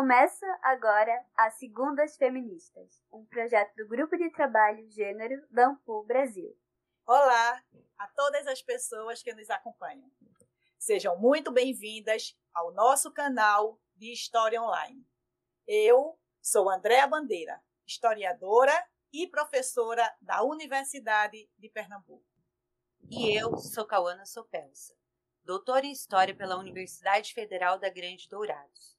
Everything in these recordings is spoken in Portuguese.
Começa agora as Segundas Feministas, um projeto do Grupo de Trabalho Gênero da Ampul Brasil. Olá a todas as pessoas que nos acompanham. Sejam muito bem-vindas ao nosso canal de História Online. Eu sou Andréa Bandeira, historiadora e professora da Universidade de Pernambuco. E eu sou Cauana Sopelsa, doutora em História pela Universidade Federal da Grande Dourados.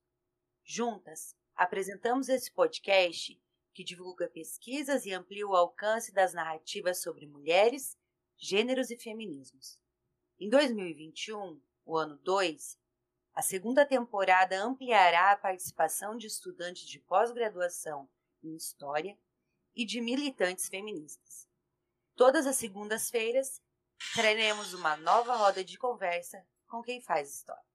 Juntas, apresentamos esse podcast que divulga pesquisas e amplia o alcance das narrativas sobre mulheres, gêneros e feminismos. Em 2021, o ano 2, a segunda temporada ampliará a participação de estudantes de pós-graduação em História e de militantes feministas. Todas as segundas-feiras, traremos uma nova roda de conversa com quem faz história.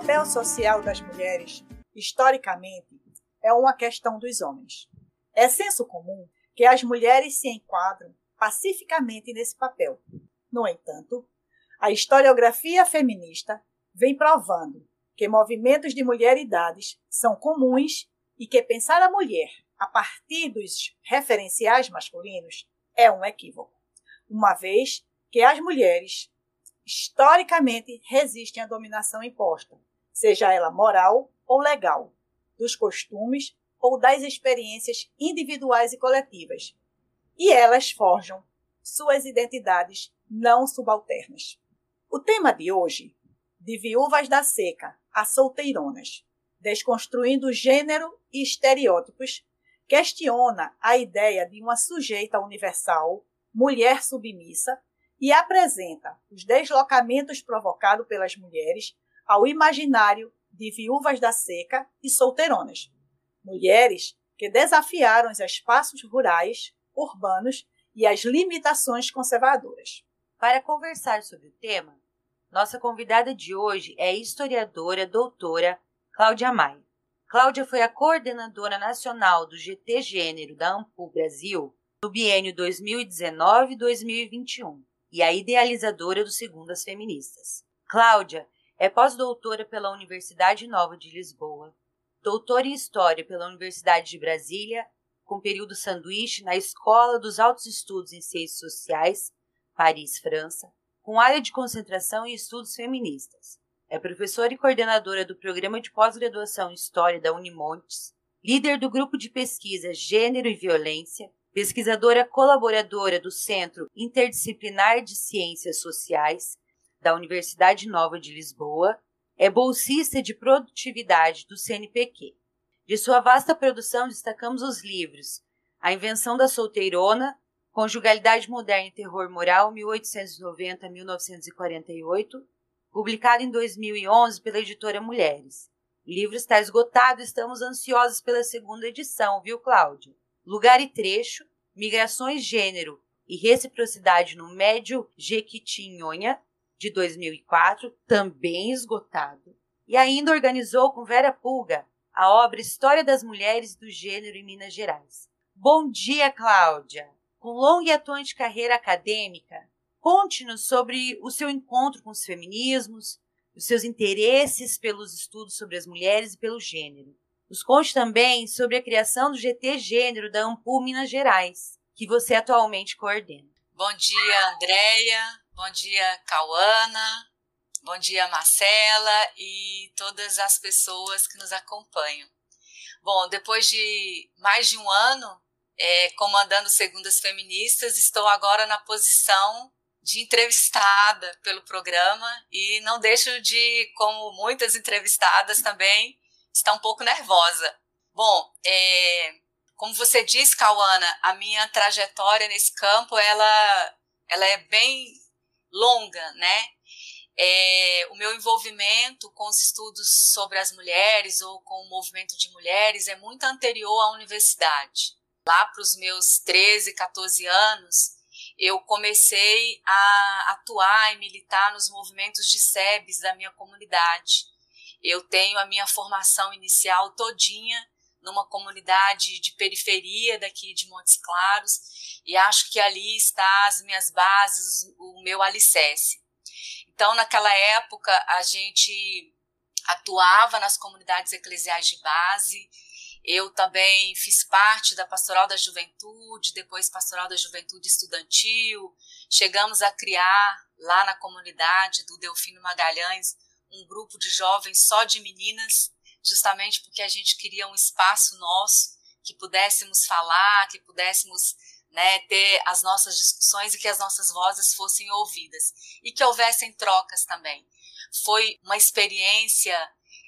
Papel social das mulheres, historicamente, é uma questão dos homens. É senso comum que as mulheres se enquadram pacificamente nesse papel. No entanto, a historiografia feminista vem provando que movimentos de mulheridades são comuns e que pensar a mulher a partir dos referenciais masculinos é um equívoco, uma vez que as mulheres historicamente resistem à dominação imposta, seja ela moral ou legal, dos costumes ou das experiências individuais e coletivas. E elas forjam suas identidades não subalternas. O tema de hoje, de viúvas da seca a solteironas, desconstruindo gênero e estereótipos, questiona a ideia de uma sujeita universal, mulher submissa, e apresenta os deslocamentos provocados pelas mulheres ao imaginário de viúvas da seca e solteironas. Mulheres que desafiaram os espaços rurais, urbanos e as limitações conservadoras. Para conversar sobre o tema, nossa convidada de hoje é a historiadora doutora Cláudia Maia. Cláudia foi a coordenadora nacional do GT Gênero da Ampul Brasil no biênio 2019-2021 e a idealizadora do Segundas Feministas. Cláudia é pós-doutora pela Universidade Nova de Lisboa, doutora em História pela Universidade de Brasília, com período sanduíche na Escola dos Altos Estudos em Ciências Sociais, Paris, França, com área de concentração em estudos feministas. É professora e coordenadora do Programa de Pós-Graduação em História da Unimontes, líder do grupo de pesquisa Gênero e Violência, pesquisadora colaboradora do Centro Interdisciplinar de Ciências Sociais da Universidade Nova de Lisboa, é bolsista de produtividade do CNPq. De sua vasta produção, destacamos os livros A Invenção da Solteirona, Conjugalidade Moderna e Terror Moral, 1890-1948, publicado em 2011 pela editora Mulheres. O livro está esgotado estamos ansiosos pela segunda edição, viu, Cláudia? Lugar e Trecho, Migrações, Gênero e Reciprocidade no Médio Jequitinhonha, de 2004, também esgotado. E ainda organizou com Vera Pulga a obra História das Mulheres do Gênero em Minas Gerais. Bom dia, Cláudia! Com longa e atuante carreira acadêmica, conte-nos sobre o seu encontro com os feminismos, os seus interesses pelos estudos sobre as mulheres e pelo gênero. Nos conte também sobre a criação do GT Gênero da Ampul Minas Gerais, que você atualmente coordena. Bom dia, Andréia. Bom dia, Cauana. Bom dia, Marcela e todas as pessoas que nos acompanham. Bom, depois de mais de um ano é, comandando Segundas Feministas, estou agora na posição de entrevistada pelo programa e não deixo de, como muitas entrevistadas também, está um pouco nervosa. Bom, é, como você disse, Cauana, a minha trajetória nesse campo ela, ela é bem longa, né? É, o meu envolvimento com os estudos sobre as mulheres ou com o movimento de mulheres é muito anterior à universidade. Lá para os meus 13, 14 anos, eu comecei a atuar e militar nos movimentos de SEBs da minha comunidade. Eu tenho a minha formação inicial todinha numa comunidade de periferia daqui de Montes Claros, e acho que ali está as minhas bases, o meu alicerce. Então, naquela época, a gente atuava nas comunidades eclesiais de base. Eu também fiz parte da Pastoral da Juventude, depois Pastoral da Juventude Estudantil. Chegamos a criar lá na comunidade do Delfino Magalhães um grupo de jovens só de meninas, justamente porque a gente queria um espaço nosso que pudéssemos falar, que pudéssemos né, ter as nossas discussões e que as nossas vozes fossem ouvidas e que houvessem trocas também. Foi uma experiência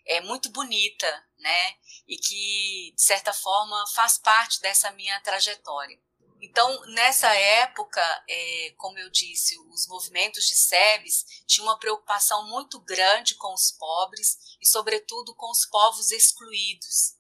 é, muito bonita, né, e que de certa forma faz parte dessa minha trajetória. Então, nessa época, é, como eu disse, os movimentos de SEBS tinham uma preocupação muito grande com os pobres e, sobretudo, com os povos excluídos.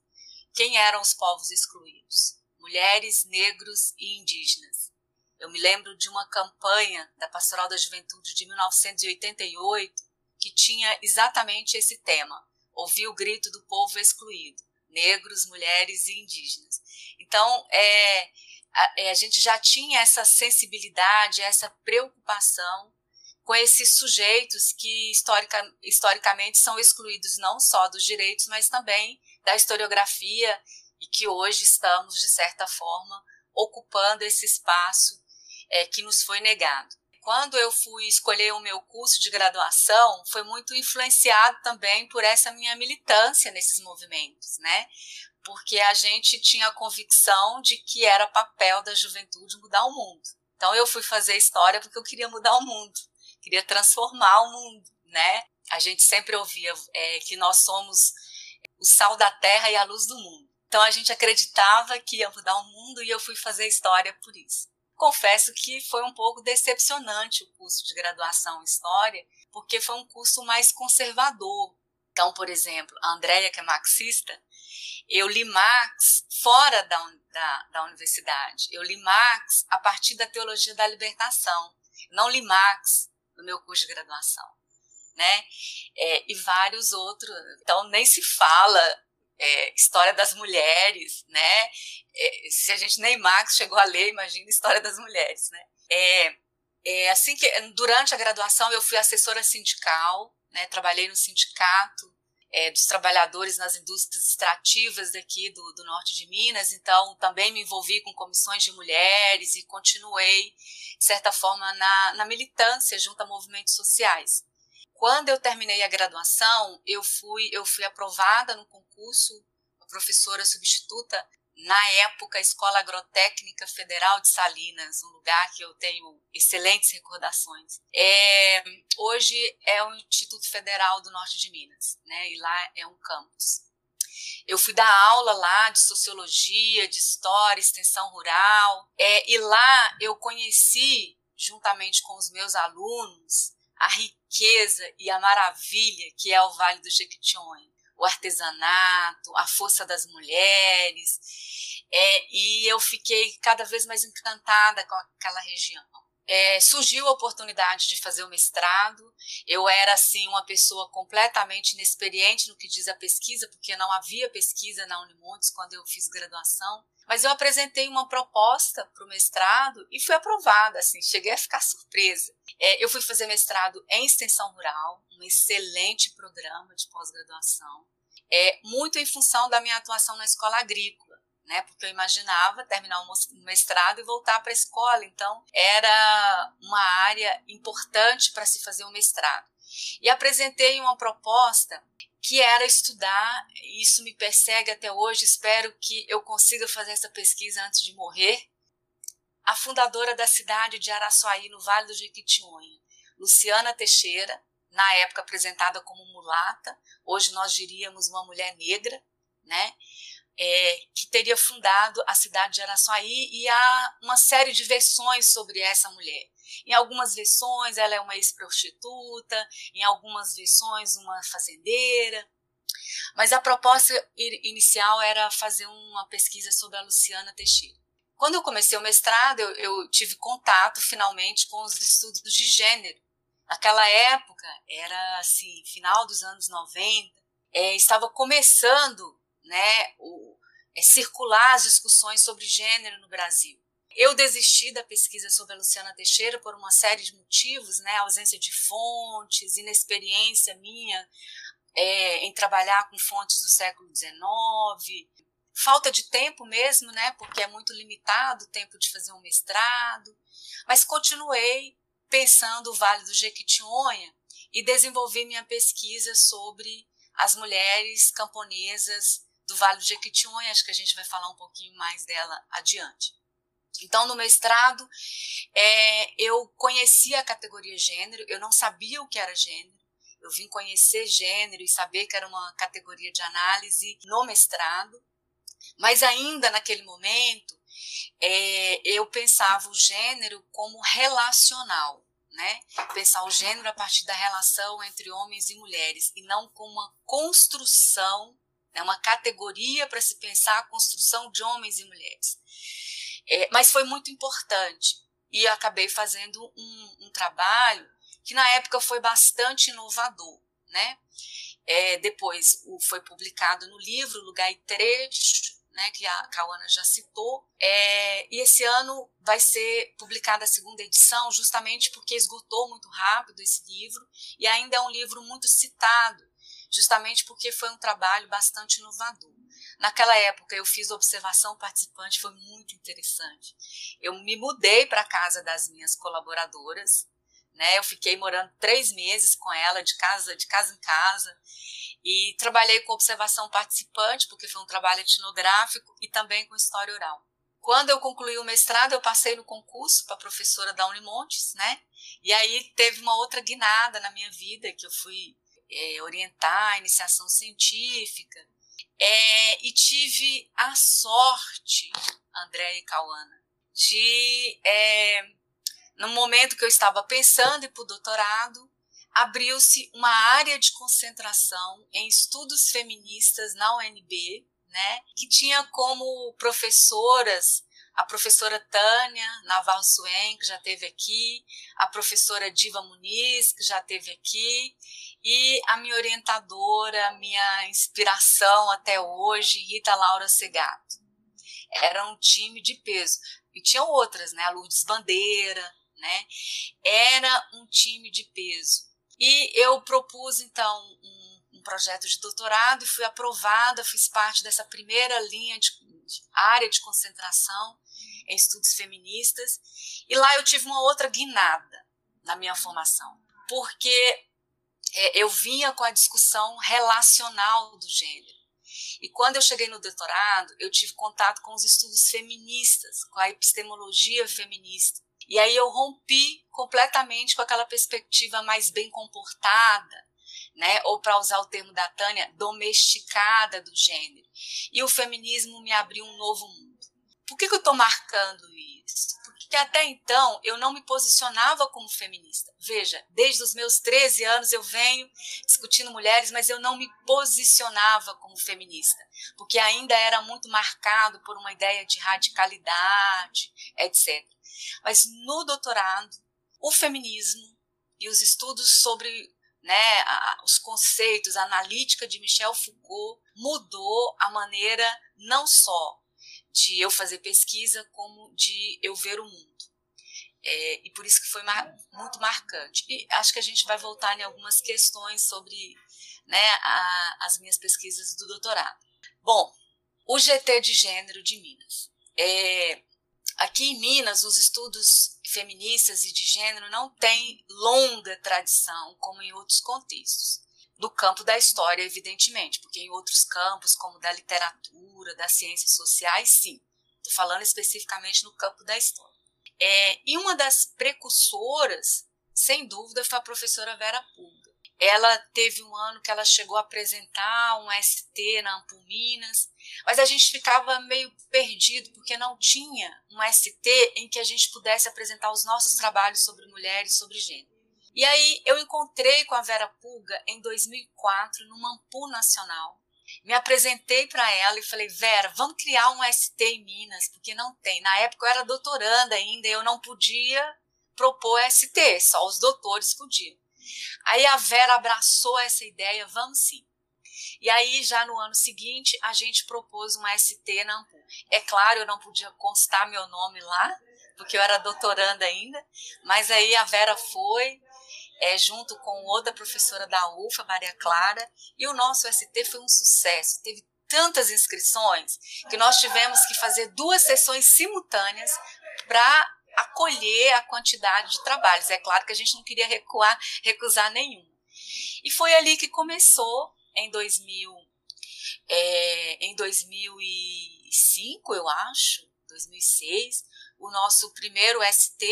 Quem eram os povos excluídos? Mulheres, negros e indígenas. Eu me lembro de uma campanha da Pastoral da Juventude de 1988 que tinha exatamente esse tema: ouvir o grito do povo excluído, negros, mulheres e indígenas. Então, é, a, é, a gente já tinha essa sensibilidade, essa preocupação com esses sujeitos que historica, historicamente são excluídos não só dos direitos, mas também da historiografia e que hoje estamos, de certa forma, ocupando esse espaço é, que nos foi negado. Quando eu fui escolher o meu curso de graduação, foi muito influenciado também por essa minha militância nesses movimentos, né? Porque a gente tinha a convicção de que era papel da juventude mudar o mundo. Então eu fui fazer história porque eu queria mudar o mundo, queria transformar o mundo, né? A gente sempre ouvia é, que nós somos o sal da terra e a luz do mundo. Então a gente acreditava que ia mudar o mundo e eu fui fazer história por isso. Confesso que foi um pouco decepcionante o curso de graduação em história, porque foi um curso mais conservador. Então, por exemplo, a Andrea, que é marxista, eu li Marx fora da, da, da universidade. Eu li Marx a partir da teologia da libertação. Não li Marx no meu curso de graduação. Né? É, e vários outros. Então, nem se fala é, história das mulheres, né? É, se a gente nem Marx chegou a ler, imagina história das mulheres, né? É, é, assim que durante a graduação eu fui assessora sindical, né? Trabalhei no sindicato é, dos trabalhadores nas indústrias extrativas daqui do, do norte de Minas, então também me envolvi com comissões de mulheres e continuei, de certa forma, na, na militância junto a movimentos sociais. Quando eu terminei a graduação, eu fui, eu fui aprovada no concurso, professora substituta na época, a Escola Agrotécnica Federal de Salinas, um lugar que eu tenho excelentes recordações. É, hoje é o Instituto Federal do Norte de Minas, né? E lá é um campus. Eu fui dar aula lá de sociologia, de história, extensão rural, é, e lá eu conheci, juntamente com os meus alunos, a riqueza e a maravilha que é o Vale do Jequitinhonha o artesanato, a força das mulheres, é, e eu fiquei cada vez mais encantada com aquela região. É, surgiu a oportunidade de fazer o mestrado. Eu era assim uma pessoa completamente inexperiente no que diz a pesquisa, porque não havia pesquisa na Unimontes quando eu fiz graduação. Mas eu apresentei uma proposta para o mestrado e fui aprovada. Assim, cheguei a ficar surpresa. É, eu fui fazer mestrado em extensão rural, um excelente programa de pós-graduação, é muito em função da minha atuação na escola agrícola né? Porque eu imaginava terminar o mestrado e voltar para a escola. Então, era uma área importante para se fazer o um mestrado. E apresentei uma proposta que era estudar, isso me persegue até hoje, espero que eu consiga fazer essa pesquisa antes de morrer. A fundadora da cidade de Araçuaí, no Vale do Jequitinhonha, Luciana Teixeira, na época apresentada como mulata, hoje nós diríamos uma mulher negra, né? É, que teria fundado a cidade de Araçuaí e há uma série de versões sobre essa mulher. Em algumas versões ela é uma ex-prostituta, em algumas versões uma fazendeira. Mas a proposta inicial era fazer uma pesquisa sobre a Luciana Teixeira. Quando eu comecei o mestrado, eu, eu tive contato finalmente com os estudos de gênero. Naquela época, era assim, final dos anos 90, é, estava começando né, o, é, circular as discussões sobre gênero no Brasil. Eu desisti da pesquisa sobre a Luciana Teixeira por uma série de motivos, né? ausência de fontes, inexperiência minha é, em trabalhar com fontes do século XIX, falta de tempo mesmo, né? Porque é muito limitado o tempo de fazer um mestrado. Mas continuei pensando o Vale do Jequitinhonha e desenvolvi minha pesquisa sobre as mulheres camponesas do Vale do Jequitinhonha. Acho que a gente vai falar um pouquinho mais dela adiante. Então, no mestrado, é, eu conhecia a categoria gênero, eu não sabia o que era gênero, eu vim conhecer gênero e saber que era uma categoria de análise no mestrado, mas ainda naquele momento, é, eu pensava o gênero como relacional, né? Pensar o gênero a partir da relação entre homens e mulheres e não como uma construção, né? uma categoria para se pensar a construção de homens e mulheres. É, mas foi muito importante e acabei fazendo um, um, trabalho que na época foi bastante inovador, né? É, depois o, foi publicado no livro Lugar e Trecho, né, que a Cauana já citou. É, e esse ano vai ser publicada a segunda edição, justamente porque esgotou muito rápido esse livro, e ainda é um livro muito citado, justamente porque foi um trabalho bastante inovador. Naquela época eu fiz observação participante, foi muito interessante. Eu me mudei para a casa das minhas colaboradoras, né? Eu fiquei morando três meses com ela, de casa, de casa em casa, e trabalhei com observação participante, porque foi um trabalho etnográfico e também com história oral. Quando eu concluí o mestrado, eu passei no concurso para professora da Unimontes, né? E aí teve uma outra guinada na minha vida, que eu fui é, orientar a iniciação científica, é, e tive a sorte, André e Cauana, de, é, no momento que eu estava pensando ir para o doutorado, abriu-se uma área de concentração em estudos feministas na UNB, né, que tinha como professoras a professora Tânia Naval Suen, que já teve aqui, a professora Diva Muniz, que já teve aqui, e a minha orientadora, minha inspiração até hoje, Rita Laura Segato. Era um time de peso. E tinham outras, né? A Lourdes Bandeira, né? Era um time de peso. E eu propus, então, um, um projeto de doutorado e fui aprovada, fiz parte dessa primeira linha de, de área de concentração em estudos feministas. E lá eu tive uma outra guinada na minha formação, porque é, eu vinha com a discussão relacional do gênero. E quando eu cheguei no doutorado, eu tive contato com os estudos feministas, com a epistemologia feminista. E aí eu rompi completamente com aquela perspectiva mais bem comportada, né? ou para usar o termo da Tânia, domesticada do gênero. E o feminismo me abriu um novo mundo. Por que, que eu estou marcando isso? Que até então eu não me posicionava como feminista. Veja, desde os meus 13 anos eu venho discutindo mulheres, mas eu não me posicionava como feminista, porque ainda era muito marcado por uma ideia de radicalidade, etc. Mas no doutorado, o feminismo e os estudos sobre né, a, os conceitos, a analítica de Michel Foucault mudou a maneira não só de eu fazer pesquisa como de eu ver o mundo. É, e por isso que foi mar, muito marcante. E acho que a gente vai voltar em algumas questões sobre né, a, as minhas pesquisas do doutorado. Bom, o GT de gênero de Minas. É, aqui em Minas, os estudos feministas e de gênero não têm longa tradição, como em outros contextos no campo da história, evidentemente, porque em outros campos, como da literatura, das ciências sociais, sim. Estou falando especificamente no campo da história. É, e uma das precursoras, sem dúvida, foi a professora Vera Pulga. Ela teve um ano que ela chegou a apresentar um ST na Ampul Minas, mas a gente ficava meio perdido porque não tinha um ST em que a gente pudesse apresentar os nossos trabalhos sobre mulheres, sobre gênero. E aí eu encontrei com a Vera Pulga em 2004 no Mampu Nacional. Me apresentei para ela e falei, Vera, vamos criar um ST em Minas, porque não tem. Na época eu era doutoranda ainda, eu não podia propor ST, só os doutores podiam. Aí a Vera abraçou essa ideia, vamos sim. E aí, já no ano seguinte, a gente propôs uma ST na AMPU. É claro, eu não podia constar meu nome lá, porque eu era doutoranda ainda, mas aí a Vera foi, é, junto com outra professora da UFA, Maria Clara, e o nosso ST foi um sucesso. Teve tantas inscrições que nós tivemos que fazer duas sessões simultâneas para acolher a quantidade de trabalhos. É claro que a gente não queria recuar, recusar nenhum. E foi ali que começou em 2000, é, em 2005, eu acho, 2006, o nosso primeiro ST,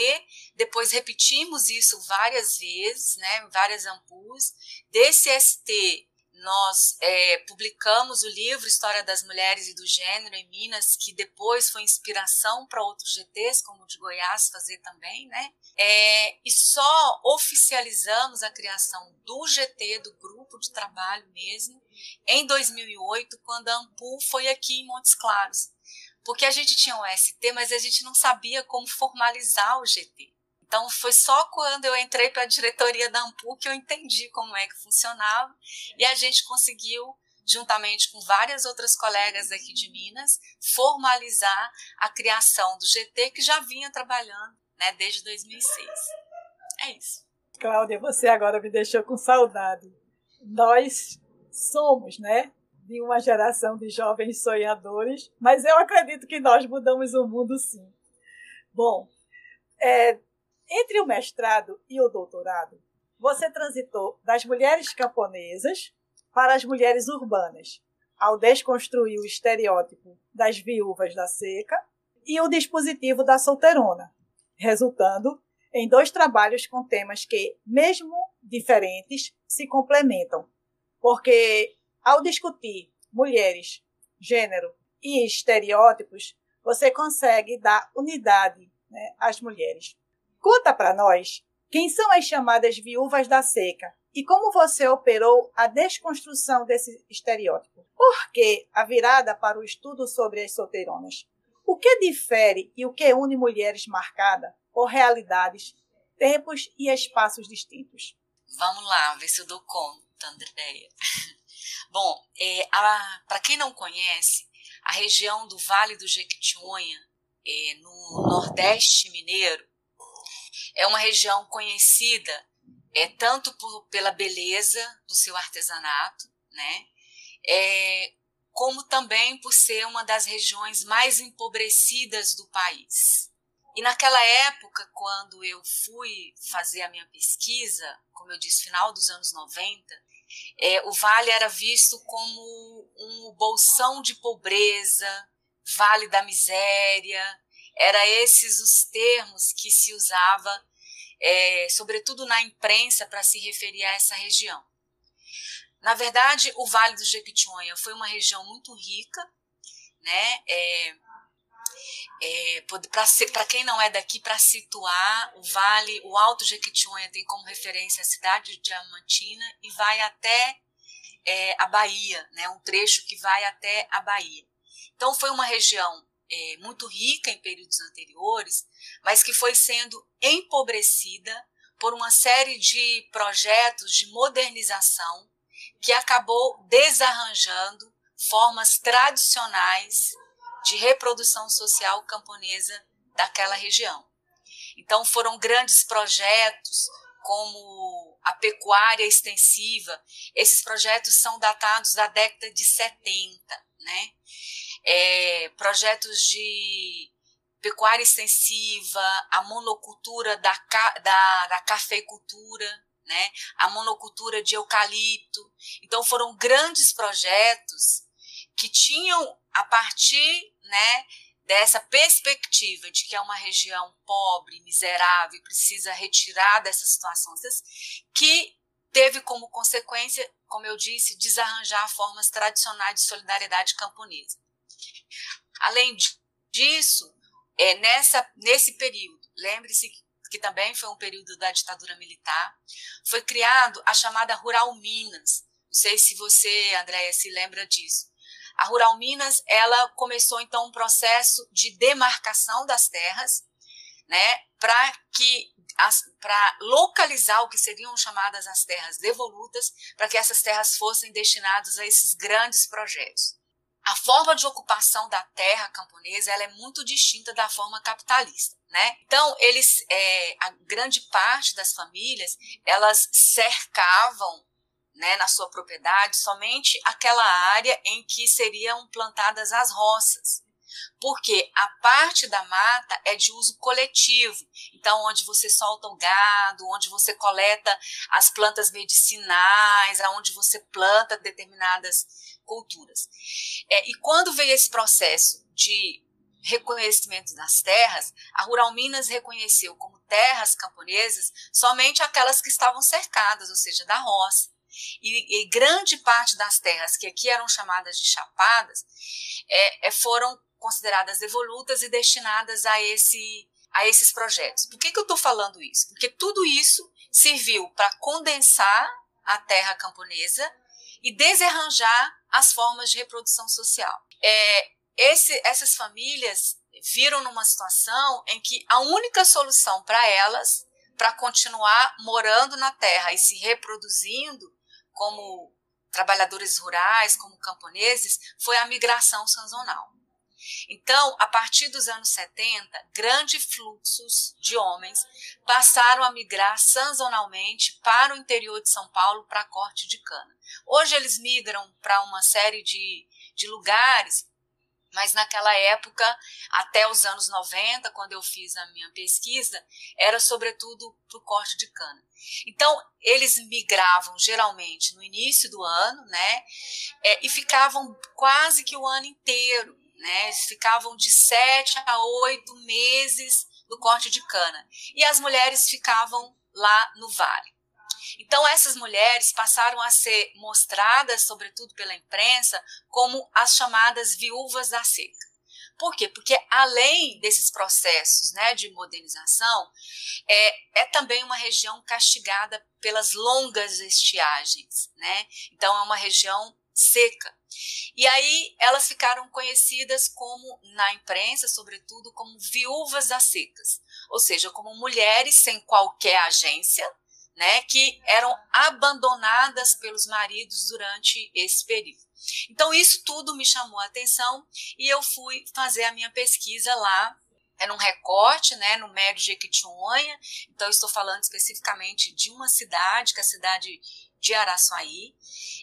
depois repetimos isso várias vezes, né, várias ampulas. Desse ST, nós é, publicamos o livro História das Mulheres e do Gênero em Minas, que depois foi inspiração para outros GTs, como o de Goiás, fazer também, né? É, e só oficializamos a criação do GT, do grupo de trabalho mesmo, em 2008, quando a Ampul foi aqui em Montes Claros. Porque a gente tinha um ST, mas a gente não sabia como formalizar o GT. Então foi só quando eu entrei para a diretoria da Ampul que eu entendi como é que funcionava e a gente conseguiu juntamente com várias outras colegas aqui de Minas, formalizar a criação do GT que já vinha trabalhando, né, desde 2006. É isso. Cláudia, você agora me deixou com saudade. Nós somos, né, de uma geração de jovens sonhadores, mas eu acredito que nós mudamos o mundo sim. Bom, é, entre o mestrado e o doutorado, você transitou das mulheres camponesas para as mulheres urbanas, ao desconstruir o estereótipo das viúvas da seca e o dispositivo da solteirona, resultando em dois trabalhos com temas que, mesmo diferentes, se complementam. Porque, ao discutir mulheres, gênero e estereótipos, você consegue dar unidade né, às mulheres. Conta para nós quem são as chamadas viúvas da seca e como você operou a desconstrução desse estereótipo. Por que a virada para o estudo sobre as solteironas? O que difere e o que une mulheres marcadas por realidades, tempos e espaços distintos? Vamos lá, ver se eu dou conta, Andréia. Bom, é, para quem não conhece, a região do Vale do Jequitinhonha, é, no Nordeste Mineiro, é uma região conhecida é, tanto por, pela beleza do seu artesanato, né? É, como também por ser uma das regiões mais empobrecidas do país. E naquela época, quando eu fui fazer a minha pesquisa, como eu disse, final dos anos 90, é, o vale era visto como um bolsão de pobreza, vale da miséria, era esses os termos que se usava, é, sobretudo na imprensa, para se referir a essa região. Na verdade, o Vale do Jequitinhonha foi uma região muito rica, né? É, é, para quem não é daqui, para situar, o Vale, o Alto Jequitinhonha tem como referência a cidade de Diamantina e vai até é, a Bahia, né? um trecho que vai até a Bahia. Então, foi uma região é, muito rica em períodos anteriores, mas que foi sendo empobrecida por uma série de projetos de modernização que acabou desarranjando formas tradicionais de reprodução social camponesa daquela região. Então foram grandes projetos como a pecuária extensiva. Esses projetos são datados da década de 70, né? é, projetos de pecuária extensiva, a monocultura da, da, da cafeicultura, né? a monocultura de eucalipto. Então, foram grandes projetos que tinham, a partir né, dessa perspectiva de que é uma região pobre, miserável, precisa retirar dessas situações, que teve como consequência, como eu disse, desarranjar formas tradicionais de solidariedade camponesa. Além disso, é, nessa, nesse período, lembre-se que, que também foi um período da ditadura militar, foi criado a chamada Rural Minas. Não sei se você, Andréia, se lembra disso. A Rural Minas, ela começou então um processo de demarcação das terras, né, para que para localizar o que seriam chamadas as terras devolutas, para que essas terras fossem destinadas a esses grandes projetos. A forma de ocupação da terra camponesa ela é muito distinta da forma capitalista. Né? Então, eles, é, a grande parte das famílias, elas cercavam né, na sua propriedade somente aquela área em que seriam plantadas as roças porque a parte da mata é de uso coletivo. Então, onde você solta o gado, onde você coleta as plantas medicinais, aonde você planta determinadas culturas. É, e quando veio esse processo de reconhecimento das terras, a Rural Minas reconheceu como terras camponesas somente aquelas que estavam cercadas, ou seja, da roça. E, e grande parte das terras que aqui eram chamadas de chapadas é, é, foram consideradas devolutas e destinadas a, esse, a esses projetos. Por que, que eu estou falando isso? Porque tudo isso serviu para condensar a terra camponesa e desarranjar as formas de reprodução social. É, esse, essas famílias viram numa situação em que a única solução para elas, para continuar morando na terra e se reproduzindo como trabalhadores rurais, como camponeses, foi a migração sazonal. Então, a partir dos anos 70, grandes fluxos de homens passaram a migrar sazonalmente para o interior de São Paulo para a corte de cana. Hoje eles migram para uma série de, de lugares mas naquela época, até os anos 90, quando eu fiz a minha pesquisa, era sobretudo para o corte de cana. Então, eles migravam geralmente no início do ano, né? É, e ficavam quase que o ano inteiro né? Eles ficavam de sete a oito meses no corte de cana. E as mulheres ficavam lá no vale. Então, essas mulheres passaram a ser mostradas, sobretudo pela imprensa, como as chamadas viúvas da seca. Por quê? Porque além desses processos né, de modernização, é, é também uma região castigada pelas longas estiagens. Né? Então, é uma região seca. E aí elas ficaram conhecidas como, na imprensa, sobretudo, como viúvas das secas, ou seja, como mulheres sem qualquer agência, né, que eram abandonadas pelos maridos durante esse período. Então, isso tudo me chamou a atenção e eu fui fazer a minha pesquisa lá é num recorte, né, no médio Jequitinhonha. Então, estou falando especificamente de uma cidade, que é a cidade de Araçuaí.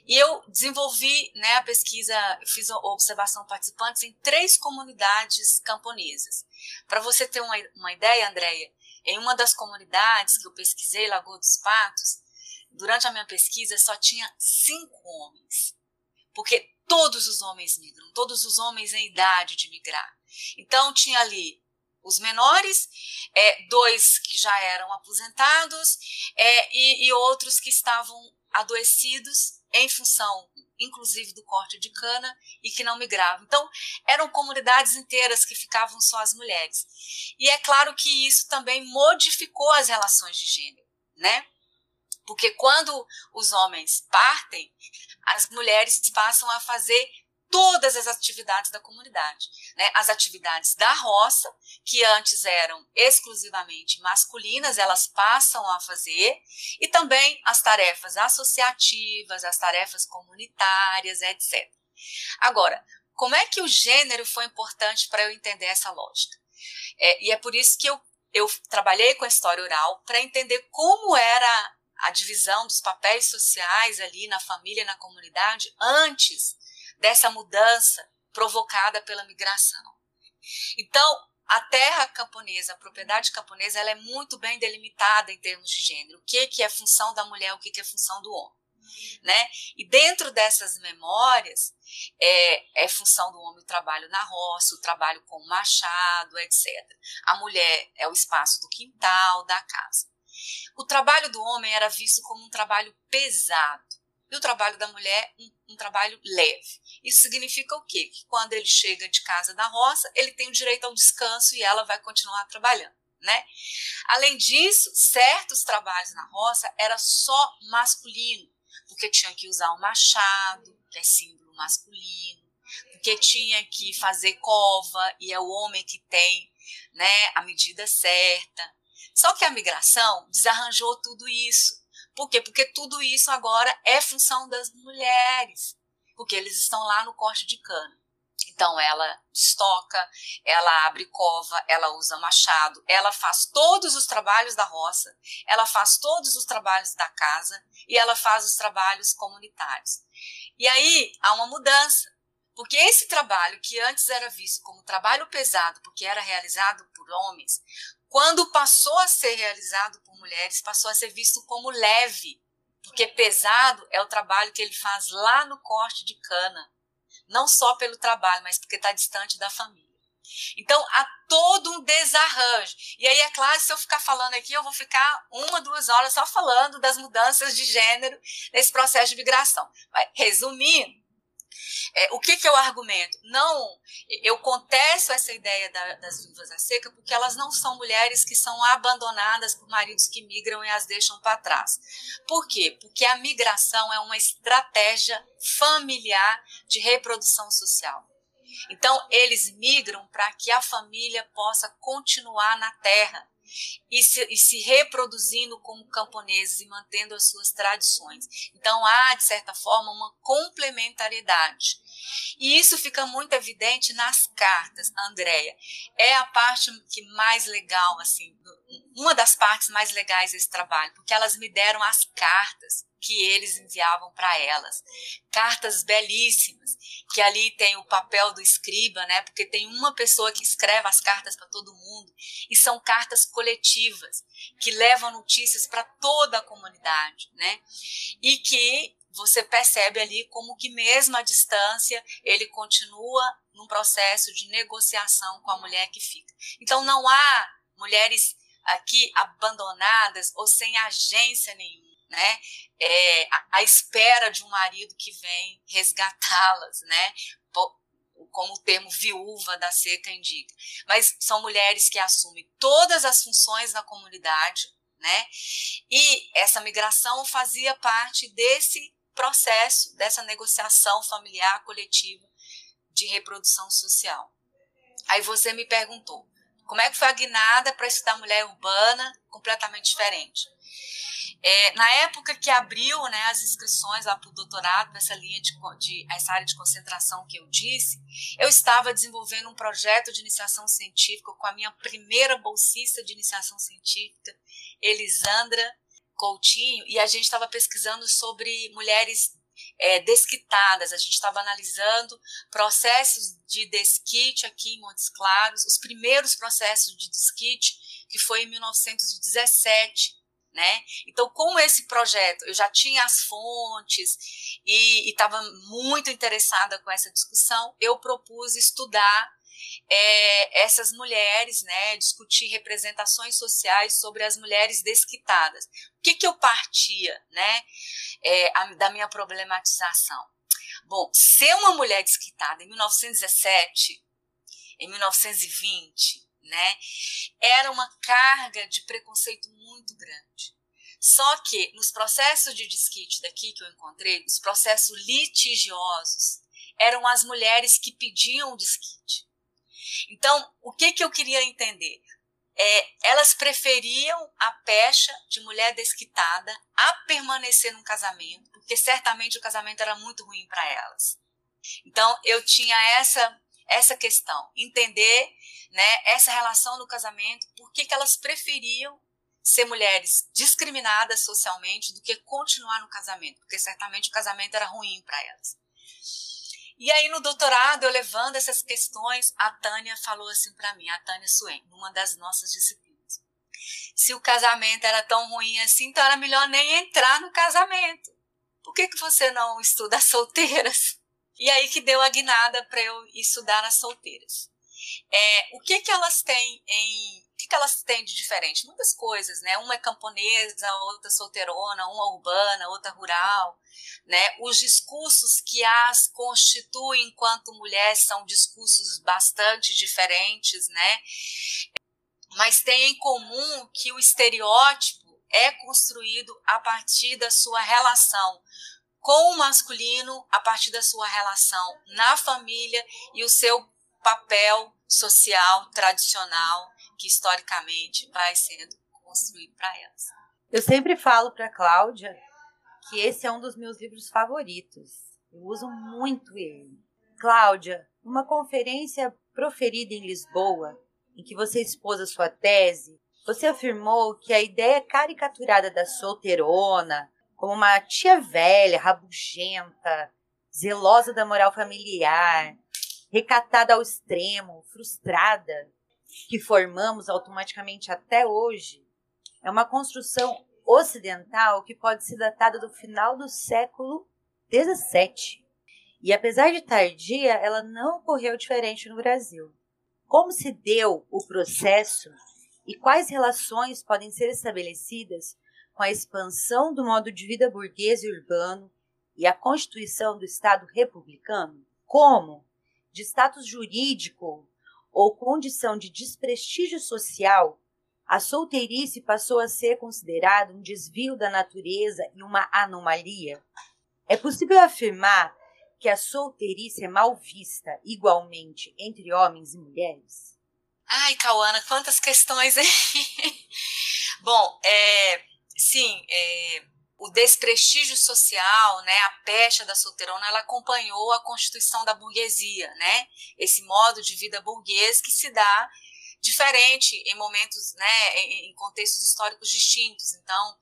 E eu desenvolvi né, a pesquisa, fiz a observação participantes em três comunidades camponesas. Para você ter uma, uma ideia, Andréia, em uma das comunidades que eu pesquisei, Lagoa dos Patos, durante a minha pesquisa só tinha cinco homens. Porque todos os homens migram, todos os homens em idade de migrar. Então tinha ali os menores, é, dois que já eram aposentados é, e, e outros que estavam adoecidos em função, inclusive, do corte de cana e que não migravam. Então, eram comunidades inteiras que ficavam só as mulheres. E é claro que isso também modificou as relações de gênero, né? Porque quando os homens partem, as mulheres passam a fazer todas as atividades da comunidade. Né? As atividades da roça, que antes eram exclusivamente masculinas, elas passam a fazer, e também as tarefas associativas, as tarefas comunitárias, etc. Agora, como é que o gênero foi importante para eu entender essa lógica? É, e é por isso que eu, eu trabalhei com a história oral para entender como era a divisão dos papéis sociais ali na família, na comunidade, antes dessa mudança provocada pela migração. Então, a terra camponesa, a propriedade camponesa, ela é muito bem delimitada em termos de gênero. O que, que é função da mulher, o que, que é função do homem. Né? E dentro dessas memórias, é, é função do homem o trabalho na roça, o trabalho com o machado, etc. A mulher é o espaço do quintal, da casa. O trabalho do homem era visto como um trabalho pesado e o trabalho da mulher um, um, trabalho leve. Isso significa o quê? Que quando ele chega de casa da roça, ele tem o direito ao descanso e ela vai continuar trabalhando. Né? Além disso, certos trabalhos na roça era só masculino, porque tinha que usar o machado, que é símbolo masculino, porque tinha que fazer cova e é o homem que tem, né, a medida certa. Só que a migração desarranjou tudo isso. Por quê? Porque tudo isso agora é função das mulheres, porque eles estão lá no corte de cana. Então ela estoca, ela abre cova, ela usa machado, ela faz todos os trabalhos da roça, ela faz todos os trabalhos da casa e ela faz os trabalhos comunitários. E aí há uma mudança, porque esse trabalho que antes era visto como trabalho pesado, porque era realizado por homens, quando passou a ser realizado por mulheres, passou a ser visto como leve, porque pesado é o trabalho que ele faz lá no corte de cana, não só pelo trabalho, mas porque está distante da família. Então, há todo um desarranjo. E aí, é claro, se eu ficar falando aqui, eu vou ficar uma, duas horas só falando das mudanças de gênero nesse processo de migração. Mas, resumindo, é, o que, que eu argumento? Não, eu contesto essa ideia da, das viúvas à seca porque elas não são mulheres que são abandonadas por maridos que migram e as deixam para trás. Por quê? Porque a migração é uma estratégia familiar de reprodução social. Então, eles migram para que a família possa continuar na terra e se, e se reproduzindo como camponeses e mantendo as suas tradições. Então há, de certa forma, uma complementariedade. E isso fica muito evidente nas cartas, Andréia. É a parte que mais legal, assim, uma das partes mais legais desse trabalho, porque elas me deram as cartas que eles enviavam para elas. Cartas belíssimas, que ali tem o papel do escriba, né? Porque tem uma pessoa que escreve as cartas para todo mundo, e são cartas coletivas, que levam notícias para toda a comunidade, né? E que você percebe ali como que mesmo à distância ele continua num processo de negociação com a mulher que fica. Então não há mulheres aqui abandonadas ou sem agência nenhuma né? É, à espera de um marido que vem resgatá-las, né? Como o termo viúva da seca indica. Mas são mulheres que assumem todas as funções na comunidade, né? E essa migração fazia parte desse processo, dessa negociação familiar coletiva de reprodução social. Aí você me perguntou, como é que foi a guinada para estudar mulher urbana completamente diferente? É, na época que abriu né, as inscrições lá para o doutorado, nessa linha de, de, essa área de concentração que eu disse, eu estava desenvolvendo um projeto de iniciação científica com a minha primeira bolsista de iniciação científica, Elisandra Coutinho, e a gente estava pesquisando sobre mulheres é, desquitadas. A gente estava analisando processos de desquite aqui em Montes Claros, os primeiros processos de desquite, que foi em 1917 né? Então, com esse projeto, eu já tinha as fontes e estava muito interessada com essa discussão, eu propus estudar é, essas mulheres, né, discutir representações sociais sobre as mulheres desquitadas. O que, que eu partia né, é, a, da minha problematização? Bom, ser uma mulher desquitada em 1917, em 1920, né? Era uma carga de preconceito muito grande. Só que nos processos de desquite daqui que eu encontrei, os processos litigiosos, eram as mulheres que pediam o desquite. Então, o que, que eu queria entender? É, elas preferiam a pecha de mulher desquitada a permanecer num casamento, porque certamente o casamento era muito ruim para elas. Então, eu tinha essa essa questão, entender né, essa relação no casamento, por que elas preferiam ser mulheres discriminadas socialmente do que continuar no casamento, porque certamente o casamento era ruim para elas. E aí no doutorado, eu levando essas questões, a Tânia falou assim para mim, a Tânia Suen, numa das nossas disciplinas. Se o casamento era tão ruim assim, então era melhor nem entrar no casamento. Por que, que você não estuda solteiras? E aí que deu a guinada para eu estudar as solteiras. É, o que que elas têm em que, que elas têm de diferente? Muitas coisas, né? Uma é camponesa, outra solteirona, uma urbana, outra rural, né? Os discursos que as constituem enquanto mulheres são discursos bastante diferentes, né? Mas tem em comum que o estereótipo é construído a partir da sua relação com o masculino a partir da sua relação na família e o seu papel social tradicional que historicamente vai sendo construir para elas. Eu sempre falo para Cláudia que esse é um dos meus livros favoritos. Eu uso muito ele. Cláudia, numa conferência proferida em Lisboa, em que você expôs a sua tese, você afirmou que a ideia caricaturada da solteirona, como uma tia velha, rabugenta, zelosa da moral familiar, recatada ao extremo, frustrada, que formamos automaticamente até hoje, é uma construção ocidental que pode ser datada do final do século XVII. E apesar de tardia, ela não ocorreu diferente no Brasil. Como se deu o processo e quais relações podem ser estabelecidas com a expansão do modo de vida burguês e urbano e a constituição do Estado republicano? Como, de status jurídico ou condição de desprestígio social, a solteirice passou a ser considerada um desvio da natureza e uma anomalia? É possível afirmar que a solteirice é mal vista igualmente entre homens e mulheres? Ai, Cauana, quantas questões aí. Bom, é, sim, é, o desprestígio social, né, a pecha da solteirona, ela acompanhou a constituição da burguesia, né? Esse modo de vida burguês que se dá diferente em momentos, né, em contextos históricos distintos. Então,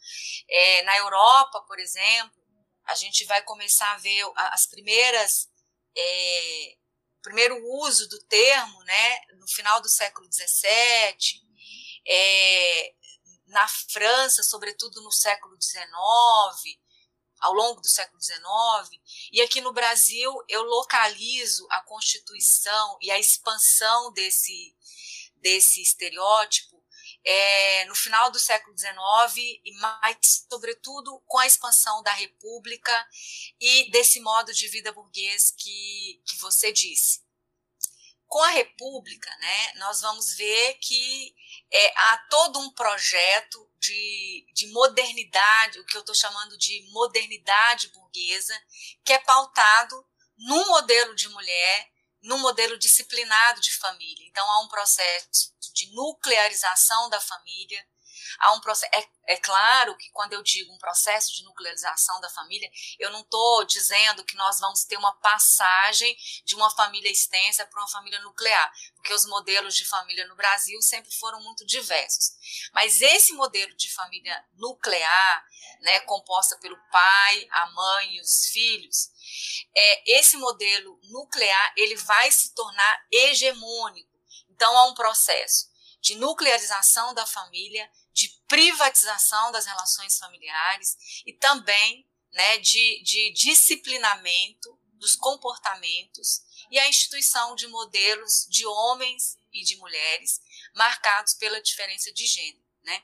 é, na Europa, por exemplo, a gente vai começar a ver as primeiras é, primeiro uso do termo, né, no final do século XVII, é, na França, sobretudo no século XIX, ao longo do século XIX, e aqui no Brasil eu localizo a constituição e a expansão desse, desse estereótipo é, no final do século XIX e mais, sobretudo, com a expansão da República e desse modo de vida burguês que, que você disse. Com a República, né, nós vamos ver que é, há todo um projeto de, de modernidade, o que eu estou chamando de modernidade burguesa, que é pautado num modelo de mulher no modelo disciplinado de família. Então, há um processo de nuclearização da família. Há um processo, é, é claro que quando eu digo um processo de nuclearização da família, eu não estou dizendo que nós vamos ter uma passagem de uma família extensa para uma família nuclear, porque os modelos de família no Brasil sempre foram muito diversos. Mas esse modelo de família nuclear, né, composta pelo pai, a mãe e os filhos, é, esse modelo nuclear ele vai se tornar hegemônico. Então há um processo de nuclearização da família, de privatização das relações familiares e também né, de, de disciplinamento dos comportamentos e a instituição de modelos de homens e de mulheres marcados pela diferença de gênero. Né?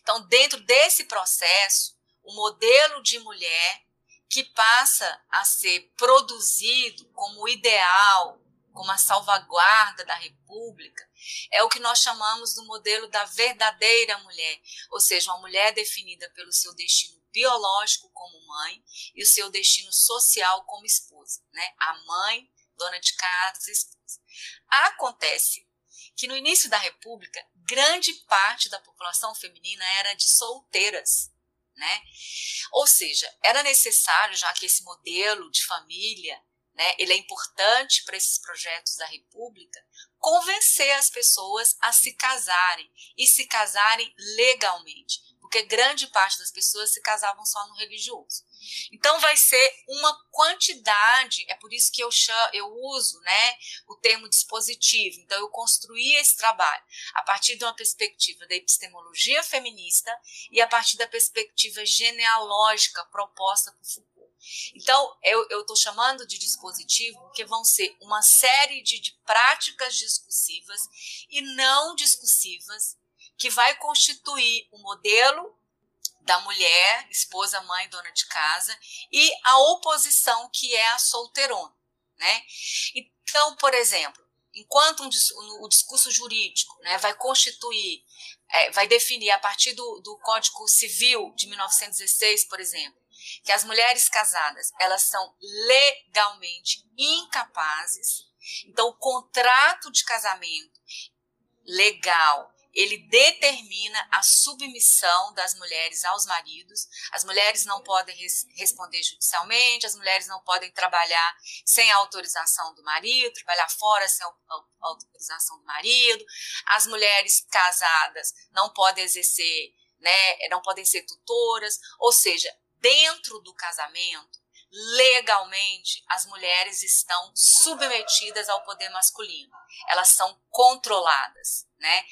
Então, dentro desse processo, o modelo de mulher que passa a ser produzido como ideal, como a salvaguarda da República, é o que nós chamamos do modelo da verdadeira mulher, ou seja, uma mulher definida pelo seu destino biológico como mãe e o seu destino social como esposa, né? A mãe, dona de casa, esposa. Acontece que no início da República, grande parte da população feminina era de solteiras né? Ou seja, era necessário, já que esse modelo de família, né, ele é importante para esses projetos da República, convencer as pessoas a se casarem e se casarem legalmente, porque grande parte das pessoas se casavam só no religioso. Então vai ser uma quantidade, é por isso que eu, chamo, eu uso né, o termo dispositivo. Então eu construí esse trabalho a partir de uma perspectiva da epistemologia feminista e a partir da perspectiva genealógica proposta por Foucault. Então, eu estou chamando de dispositivo porque vão ser uma série de, de práticas discursivas e não discursivas que vai constituir o um modelo da mulher, esposa, mãe, dona de casa, e a oposição que é a solteirona, né? Então, por exemplo, enquanto um, o discurso jurídico né, vai constituir, é, vai definir a partir do, do Código Civil de 1916, por exemplo, que as mulheres casadas elas são legalmente incapazes. Então, o contrato de casamento legal ele determina a submissão das mulheres aos maridos. As mulheres não podem res responder judicialmente, as mulheres não podem trabalhar sem autorização do marido, trabalhar fora sem autorização do marido. As mulheres casadas não podem exercer, né, não podem ser tutoras, ou seja, dentro do casamento, legalmente as mulheres estão submetidas ao poder masculino. Elas são controladas, né?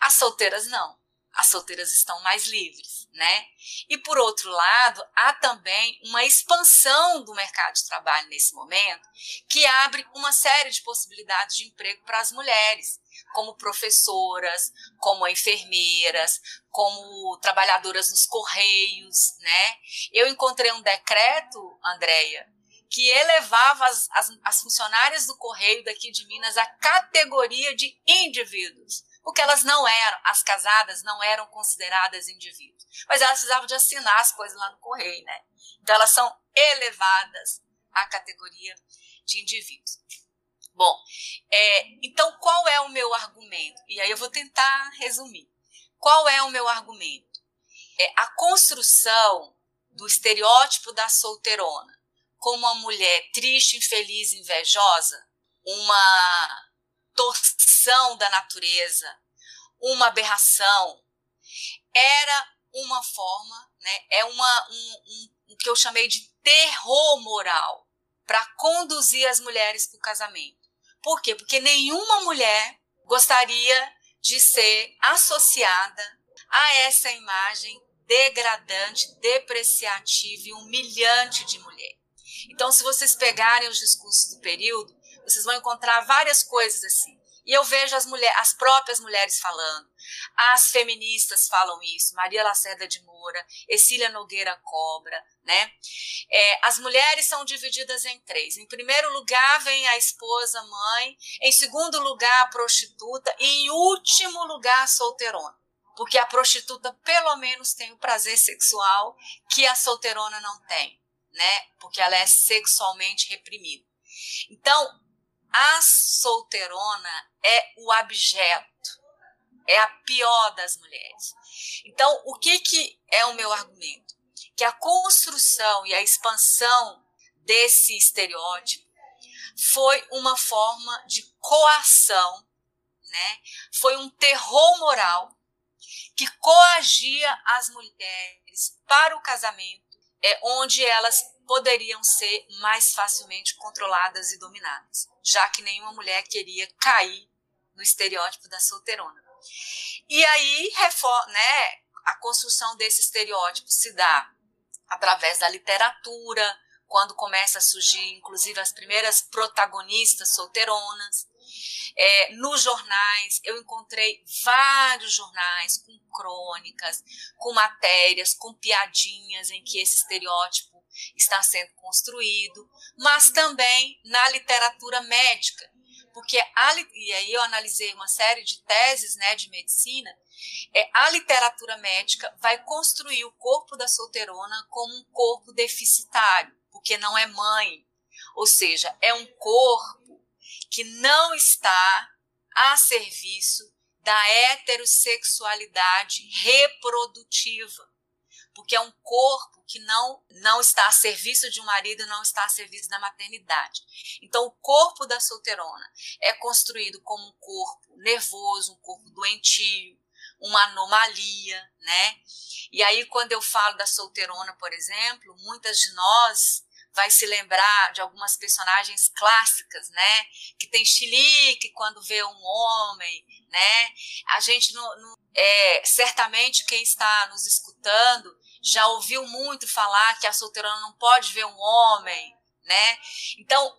As solteiras não. As solteiras estão mais livres, né? E por outro lado, há também uma expansão do mercado de trabalho nesse momento, que abre uma série de possibilidades de emprego para as mulheres como professoras, como enfermeiras, como trabalhadoras nos correios, né? Eu encontrei um decreto, Andréia, que elevava as, as, as, funcionárias do correio daqui de Minas à categoria de indivíduos, porque elas não eram, as casadas não eram consideradas indivíduos, mas elas precisavam de assinar as coisas lá no correio, né? Então elas são elevadas à categoria de indivíduos. Bom, é, então qual é o meu argumento? E aí eu vou tentar resumir. Qual é o meu argumento? É a construção do estereótipo da solteirona como uma mulher triste, infeliz, invejosa, uma torção da natureza, uma aberração, era uma forma, né, é uma, um, um, o que eu chamei de terror moral para conduzir as mulheres para o casamento. Por quê? Porque nenhuma mulher gostaria de ser associada a essa imagem degradante, depreciativa e humilhante de mulher. Então, se vocês pegarem os discursos do período, vocês vão encontrar várias coisas assim. E eu vejo as mulheres, as próprias mulheres falando. As feministas falam isso. Maria Lacerda de Moura, Exília Nogueira Cobra, né? É, as mulheres são divididas em três. Em primeiro lugar vem a esposa, mãe. Em segundo lugar, a prostituta. E em último lugar, a solteirona. Porque a prostituta, pelo menos, tem o prazer sexual que a solteirona não tem, né? Porque ela é sexualmente reprimida. Então, a solteirona é o abjeto, é a pior das mulheres. Então, o que, que é o meu argumento? Que a construção e a expansão desse estereótipo foi uma forma de coação, né? foi um terror moral que coagia as mulheres para o casamento, é onde elas poderiam ser mais facilmente controladas e dominadas, já que nenhuma mulher queria cair no estereótipo da solteirona. E aí, né, a construção desse estereótipo se dá através da literatura, quando começa a surgir, inclusive, as primeiras protagonistas solteironas. É, nos jornais, eu encontrei vários jornais com crônicas, com matérias, com piadinhas em que esse estereótipo está sendo construído, mas também na literatura médica, porque a, e aí eu analisei uma série de teses né, de medicina, é, a literatura médica vai construir o corpo da solteirona como um corpo deficitário, porque não é mãe, ou seja, é um corpo que não está a serviço da heterossexualidade reprodutiva porque é um corpo que não, não está a serviço de um marido, não está a serviço da maternidade. Então, o corpo da solteirona é construído como um corpo nervoso, um corpo doentio, uma anomalia, né? E aí, quando eu falo da solteirona, por exemplo, muitas de nós vai se lembrar de algumas personagens clássicas, né? Que tem chilique quando vê um homem, né? A gente não, é, certamente quem está nos escutando já ouviu muito falar que a solteirona não pode ver um homem, né? Então,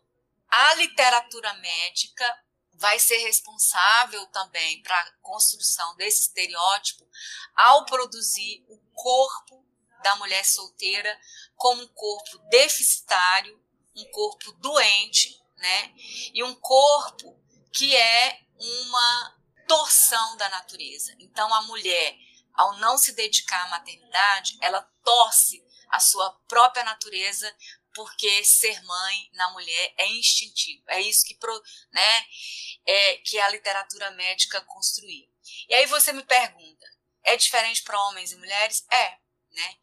a literatura médica vai ser responsável também para a construção desse estereótipo ao produzir o corpo da mulher solteira como um corpo deficitário, um corpo doente, né? E um corpo que é uma torção da natureza. Então a mulher ao não se dedicar à maternidade, ela torce a sua própria natureza porque ser mãe na mulher é instintivo. É isso que, né, é, que a literatura médica construiu. E aí você me pergunta, é diferente para homens e mulheres? É, né?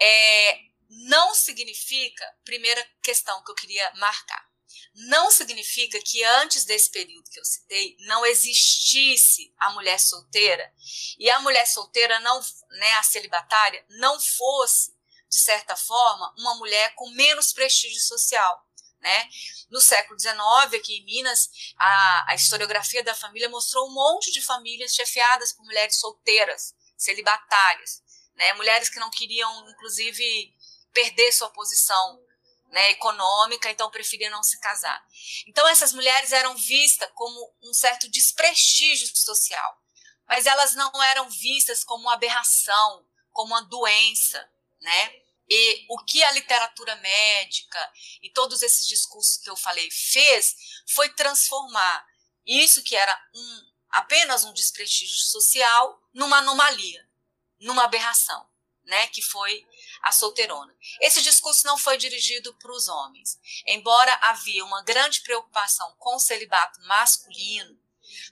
É, não significa, primeira questão que eu queria marcar, não significa que antes desse período que eu citei não existisse a mulher solteira e a mulher solteira não, né, a celibatária não fosse de certa forma uma mulher com menos prestígio social. Né? No século XIX, aqui em Minas, a, a historiografia da família mostrou um monte de famílias chefiadas por mulheres solteiras, celibatárias, né? mulheres que não queriam, inclusive, perder sua posição né, econômica, então preferiam não se casar. Então essas mulheres eram vistas como um certo desprestígio social, mas elas não eram vistas como uma aberração, como uma doença, né? E o que a literatura médica e todos esses discursos que eu falei fez foi transformar isso que era um, apenas um desprestígio social numa anomalia, numa aberração, né, que foi a solteirona. Esse discurso não foi dirigido para os homens, embora havia uma grande preocupação com o celibato masculino,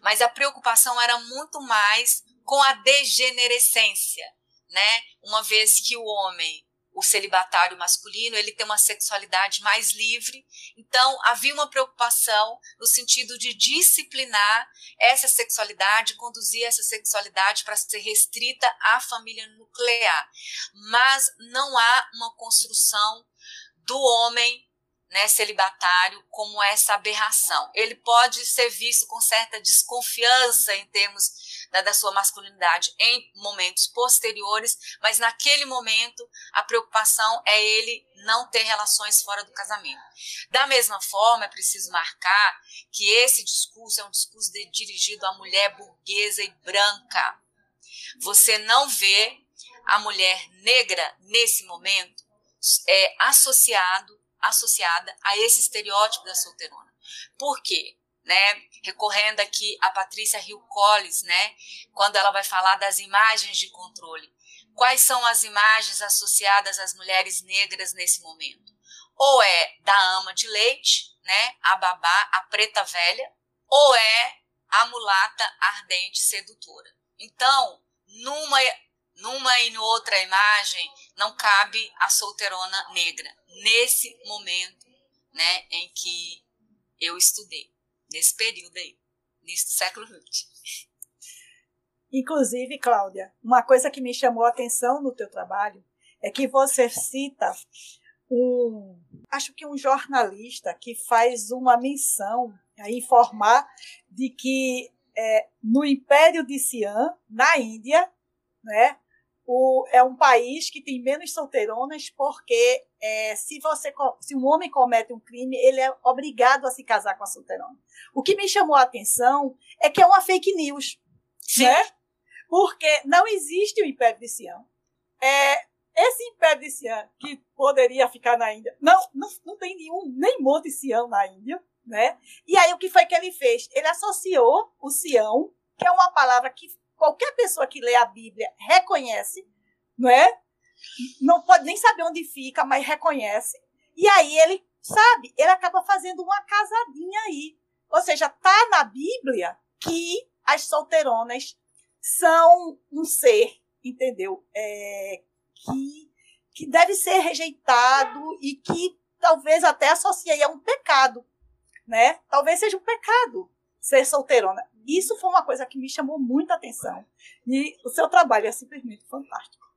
mas a preocupação era muito mais com a degenerescência, né? Uma vez que o homem o celibatário masculino, ele tem uma sexualidade mais livre. Então, havia uma preocupação no sentido de disciplinar essa sexualidade, conduzir essa sexualidade para ser restrita à família nuclear. Mas não há uma construção do homem né, celibatário como essa aberração. Ele pode ser visto com certa desconfiança em termos da, da sua masculinidade em momentos posteriores, mas naquele momento a preocupação é ele não ter relações fora do casamento. Da mesma forma, é preciso marcar que esse discurso é um discurso de, dirigido à mulher burguesa e branca. Você não vê a mulher negra nesse momento é associado associada a esse estereótipo da solteirona. Por quê? Né, recorrendo aqui a Patrícia Hill Collins, né, quando ela vai falar das imagens de controle. Quais são as imagens associadas às mulheres negras nesse momento? Ou é da ama de leite, né, a babá, a preta velha, ou é a mulata ardente sedutora. Então, numa numa e outra imagem não cabe a solteirona negra nesse momento, né, em que eu estudei, nesse período aí, nesse século XX. Inclusive, Cláudia, uma coisa que me chamou a atenção no teu trabalho é que você cita um, acho que um jornalista que faz uma menção a informar de que é, no Império de Siã, na Índia, né, o, é um país que tem menos solteironas porque é, se você se um homem comete um crime ele é obrigado a se casar com a solteirona. O que me chamou a atenção é que é uma fake news Sim. né? Porque não existe o Império de Sião. É, esse Império de Sião que poderia ficar na Índia não não, não tem nenhum nem Monte Sião na Índia né? E aí o que foi que ele fez? Ele associou o Sião que é uma palavra que qualquer pessoa que lê a Bíblia reconhece, não é? Não pode nem saber onde fica, mas reconhece. E aí ele, sabe, ele acaba fazendo uma casadinha aí. Ou seja, tá na Bíblia que as solteironas são um ser, entendeu? É, que, que deve ser rejeitado e que talvez até associe a um pecado, né? Talvez seja um pecado ser solteirona. Isso foi uma coisa que me chamou muita atenção. E o seu trabalho é simplesmente fantástico.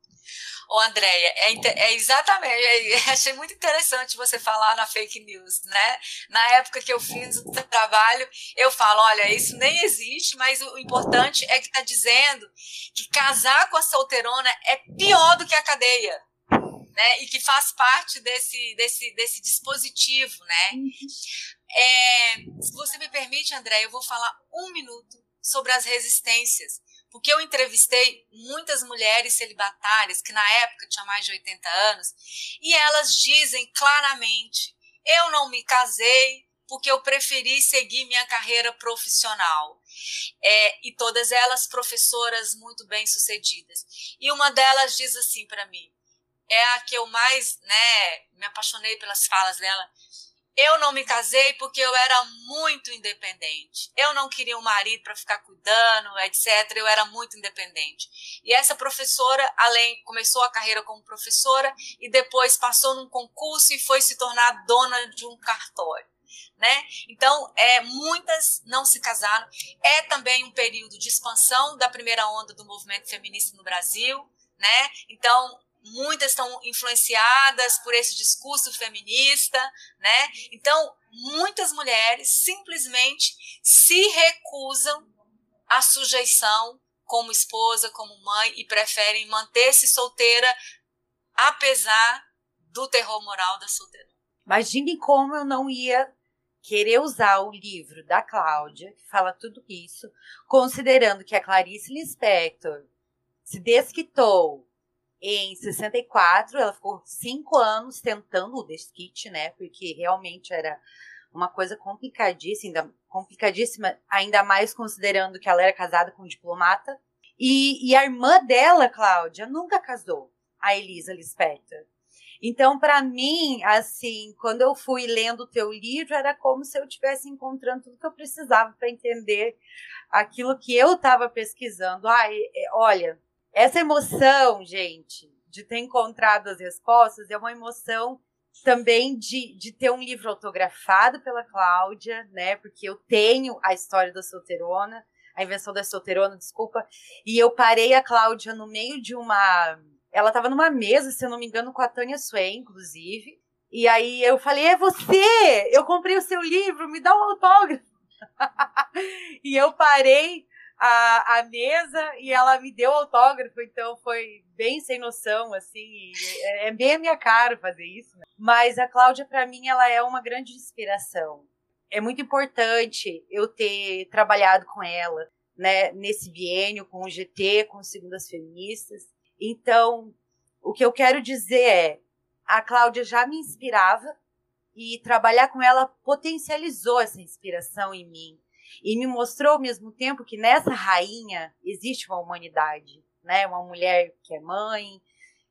Ô, Andréia, é, é, exatamente, é, achei muito interessante você falar na fake news, né? Na época que eu fiz o trabalho, eu falo, olha, isso nem existe, mas o importante é que está dizendo que casar com a solteirona é pior do que a cadeia. Né, e que faz parte desse, desse, desse dispositivo, né? Uhum. É, se você me permite, André, eu vou falar um minuto sobre as resistências, porque eu entrevistei muitas mulheres celibatárias que na época tinham mais de 80 anos e elas dizem claramente: eu não me casei porque eu preferi seguir minha carreira profissional. É, e todas elas professoras muito bem sucedidas. E uma delas diz assim para mim: é a que eu mais né, me apaixonei pelas falas dela eu não me casei porque eu era muito independente. Eu não queria um marido para ficar cuidando, etc. Eu era muito independente. E essa professora, além, começou a carreira como professora e depois passou num concurso e foi se tornar dona de um cartório. Né? Então, é, muitas não se casaram. É também um período de expansão da primeira onda do movimento feminista no Brasil. Né? Então, muitas estão influenciadas por esse discurso feminista, né? Então, muitas mulheres simplesmente se recusam à sujeição como esposa, como mãe e preferem manter-se solteira apesar do terror moral da solteira. Imagine como eu não ia querer usar o livro da Cláudia, que fala tudo isso, considerando que a Clarice Lispector se desquitou em 64, ela ficou cinco anos tentando o desquite, né? Porque realmente era uma coisa complicadíssima, complicadíssima, ainda mais considerando que ela era casada com um diplomata. E, e a irmã dela, Cláudia, nunca casou, a Elisa Lispector. Então, para mim, assim, quando eu fui lendo o teu livro, era como se eu estivesse encontrando tudo que eu precisava para entender aquilo que eu estava pesquisando. Ai, olha, essa emoção, gente, de ter encontrado as respostas é uma emoção também de, de ter um livro autografado pela Cláudia, né? Porque eu tenho a história da solteirona, a invenção da solteirona, desculpa. E eu parei a Cláudia no meio de uma. Ela estava numa mesa, se eu não me engano, com a Tânia Swain, inclusive. E aí eu falei: É você! Eu comprei o seu livro, me dá um autógrafo. e eu parei a, a mesa e ela me deu autógrafo, então foi bem sem noção, assim. É, é bem a minha cara fazer isso. Né? Mas a Cláudia, para mim, ela é uma grande inspiração. É muito importante eu ter trabalhado com ela, né, nesse biênio, com o GT, com Segundas Feministas. Então, o que eu quero dizer é, a Cláudia já me inspirava e trabalhar com ela potencializou essa inspiração em mim e me mostrou ao mesmo tempo que nessa rainha existe uma humanidade, né? Uma mulher que é mãe,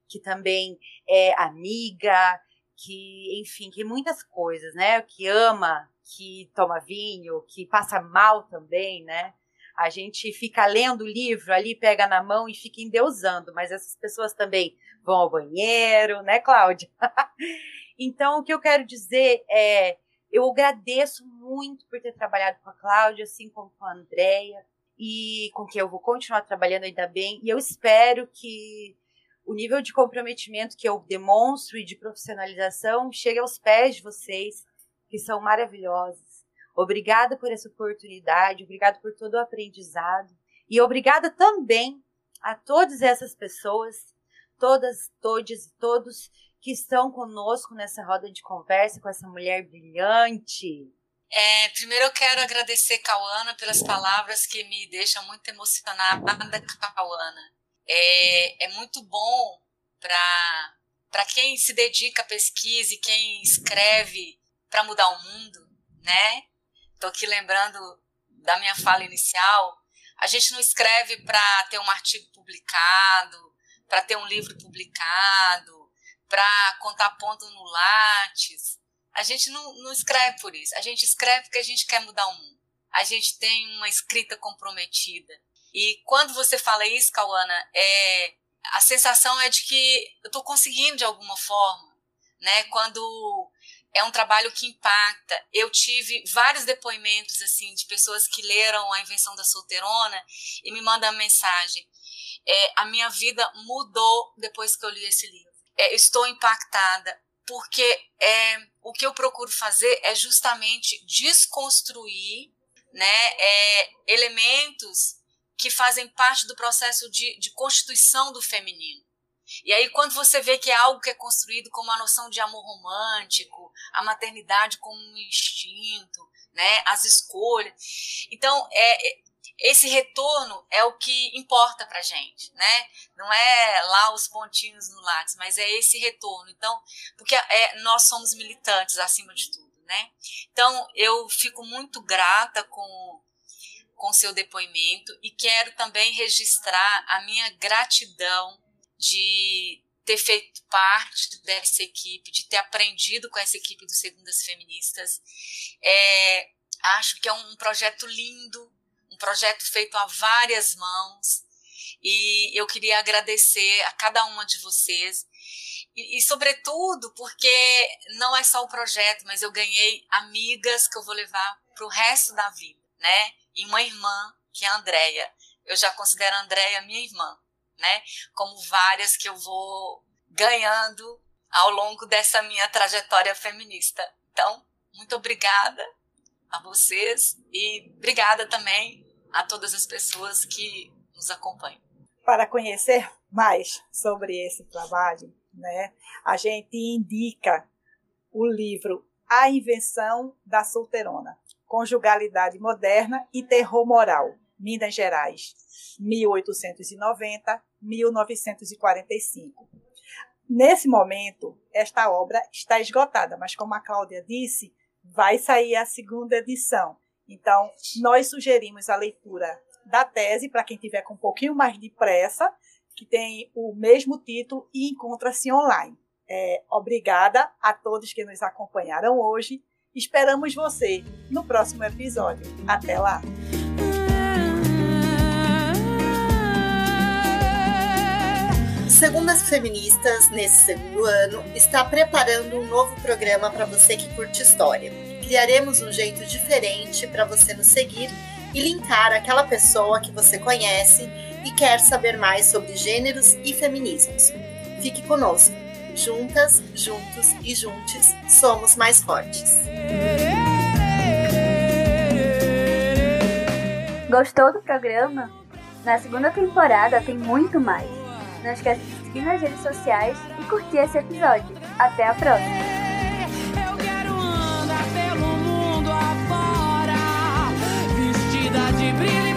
que também é amiga, que, enfim, que muitas coisas, né? Que ama, que toma vinho, que passa mal também, né? A gente fica lendo o livro ali, pega na mão e fica endeusando, mas essas pessoas também vão ao banheiro, né, Cláudia? então, o que eu quero dizer é eu agradeço muito por ter trabalhado com a Cláudia, assim como com a Andrea, e com quem eu vou continuar trabalhando ainda bem. E eu espero que o nível de comprometimento que eu demonstro e de profissionalização chegue aos pés de vocês, que são maravilhosos. Obrigada por essa oportunidade, obrigada por todo o aprendizado e obrigada também a todas essas pessoas, todas, todes e todos que estão conosco nessa roda de conversa com essa mulher brilhante. É, primeiro eu quero agradecer Cauana pelas palavras que me deixam muito emocionada, Cauana. É, é muito bom para para quem se dedica à pesquisa e quem escreve para mudar o mundo, né? Estou aqui lembrando da minha fala inicial. A gente não escreve para ter um artigo publicado, para ter um livro publicado, para contar ponto no Lattes. A gente não, não escreve por isso. A gente escreve porque a gente quer mudar o mundo. A gente tem uma escrita comprometida. E quando você fala isso, Cauana, é, a sensação é de que eu estou conseguindo de alguma forma. Né? Quando é um trabalho que impacta. Eu tive vários depoimentos assim de pessoas que leram a invenção da solteirona e me mandam mensagem. É, a minha vida mudou depois que eu li esse livro é, estou impactada, porque é, o que eu procuro fazer é justamente desconstruir né, é, elementos que fazem parte do processo de, de constituição do feminino. E aí, quando você vê que é algo que é construído como a noção de amor romântico, a maternidade como um instinto, né, as escolhas. Então, é, é esse retorno é o que importa para gente, né? Não é lá os pontinhos no lápis, mas é esse retorno. Então, porque é, nós somos militantes acima de tudo, né? Então, eu fico muito grata com com seu depoimento e quero também registrar a minha gratidão de ter feito parte dessa equipe, de ter aprendido com essa equipe do Segundas Feministas. É, acho que é um projeto lindo, projeto feito a várias mãos. E eu queria agradecer a cada uma de vocês. E, e, sobretudo, porque não é só o projeto, mas eu ganhei amigas que eu vou levar para o resto da vida, né? E uma irmã, que é a Andrea. Eu já considero a Andrea minha irmã né? Como várias que eu vou ganhando ao longo dessa minha trajetória feminista. Então, muito obrigada a vocês e obrigada também a todas as pessoas que nos acompanham. Para conhecer mais sobre esse trabalho, né, a gente indica o livro A Invenção da Solteirona, Conjugalidade Moderna e Terror Moral, Minas Gerais, 1890-1945. Nesse momento, esta obra está esgotada, mas como a Cláudia disse, vai sair a segunda edição. Então, nós sugerimos a leitura da tese para quem tiver com um pouquinho mais de pressa, que tem o mesmo título e encontra-se online. É, obrigada a todos que nos acompanharam hoje. Esperamos você no próximo episódio. Até lá! Segundas Feministas, nesse segundo ano, está preparando um novo programa para você que curte história. Criaremos um jeito diferente para você nos seguir e linkar aquela pessoa que você conhece e quer saber mais sobre gêneros e feminismos. Fique conosco. Juntas, juntos e juntes, somos mais fortes. Gostou do programa? Na segunda temporada tem muito mais. Não esquece de seguir nas redes sociais e curtir esse episódio. Até a próxima! de.